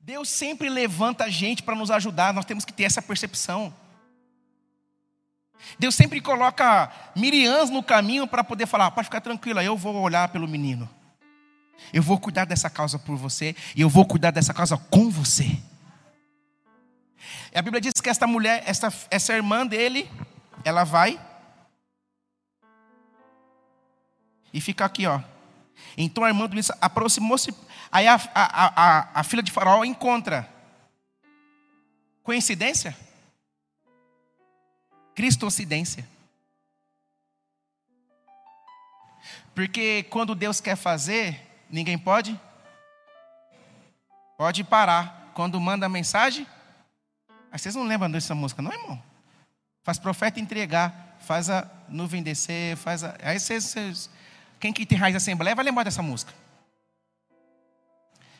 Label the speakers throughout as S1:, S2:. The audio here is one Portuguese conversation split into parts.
S1: Deus sempre levanta a gente para nos ajudar, nós temos que ter essa percepção. Deus sempre coloca Miriams no caminho para poder falar: pode ficar tranquila, eu vou olhar pelo menino. Eu vou cuidar dessa causa por você e eu vou cuidar dessa causa com você. E a Bíblia diz que esta mulher, essa, essa irmã dele, ela vai e fica aqui, ó. Então a irmã do Ulisses aproximou-se, aí a, a, a, a filha de Faraó encontra. Coincidência? Cristocidência. Porque quando Deus quer fazer, ninguém pode? Pode parar. Quando manda a mensagem, Aí vocês não lembram dessa música, não, irmão? Faz profeta entregar, faz a nuvem descer, faz a. Aí vocês, vocês... Quem que tem raiz da Assembleia vai lembrar dessa música.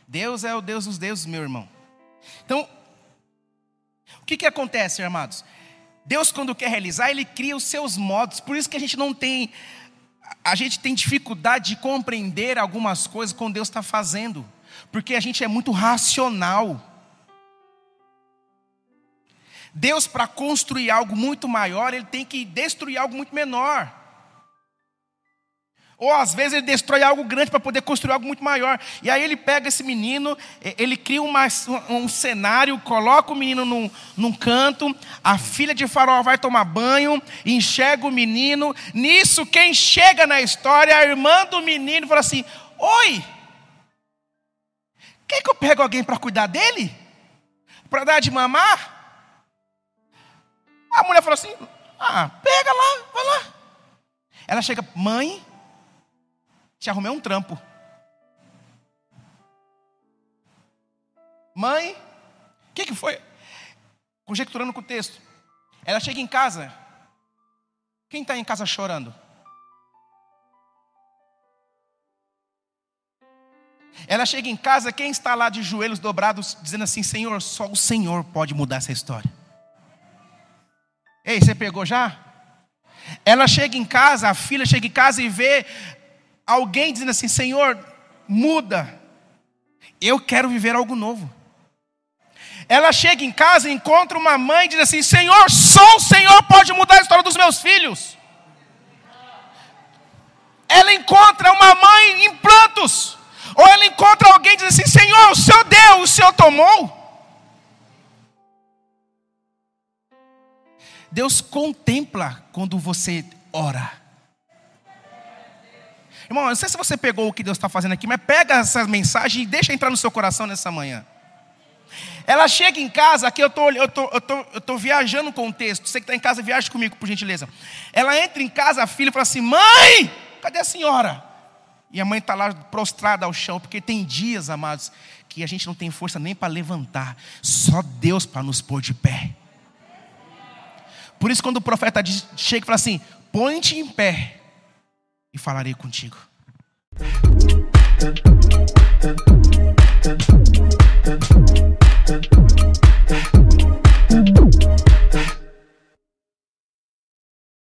S1: Deus é o Deus dos deuses, meu irmão. Então, o que, que acontece, amados? Deus, quando quer realizar, Ele cria os seus modos. Por isso que a gente não tem. A gente tem dificuldade de compreender algumas coisas quando Deus está fazendo. Porque a gente é muito racional. Deus, para construir algo muito maior, ele tem que destruir algo muito menor. Ou às vezes ele destrói algo grande para poder construir algo muito maior. E aí ele pega esse menino, ele cria uma, um cenário, coloca o menino num, num canto, a filha de Faraó vai tomar banho, enxerga o menino. Nisso, quem chega na história, a irmã do menino fala assim: Oi, quer que eu pego alguém para cuidar dele? Para dar de mamar? A mulher falou assim: Ah, pega lá, vai lá. Ela chega, mãe, te arrumei um trampo. Mãe, o que, que foi? Conjecturando com o texto. Ela chega em casa. Quem está em casa chorando? Ela chega em casa, quem está lá de joelhos dobrados, dizendo assim: Senhor, só o Senhor pode mudar essa história. Ei, você pegou já? Ela chega em casa, a filha chega em casa e vê alguém dizendo assim: Senhor, muda, eu quero viver algo novo. Ela chega em casa e encontra uma mãe e diz assim: Senhor, só o Senhor pode mudar a história dos meus filhos. Ela encontra uma mãe em plantos, ou ela encontra alguém e diz assim: Senhor, o Senhor deu, o Senhor tomou. Deus contempla quando você ora. Irmão, não sei se você pegou o que Deus está fazendo aqui, mas pega essa mensagem e deixa entrar no seu coração nessa manhã. Ela chega em casa, aqui eu estou tô, eu tô, eu tô viajando com o texto. Você que está em casa, viaje comigo, por gentileza. Ela entra em casa, a filha fala assim: Mãe, cadê a senhora? E a mãe está lá prostrada ao chão, porque tem dias, amados, que a gente não tem força nem para levantar, só Deus para nos pôr de pé. Por isso, quando o profeta chega e fala assim: põe-te em pé e falarei contigo.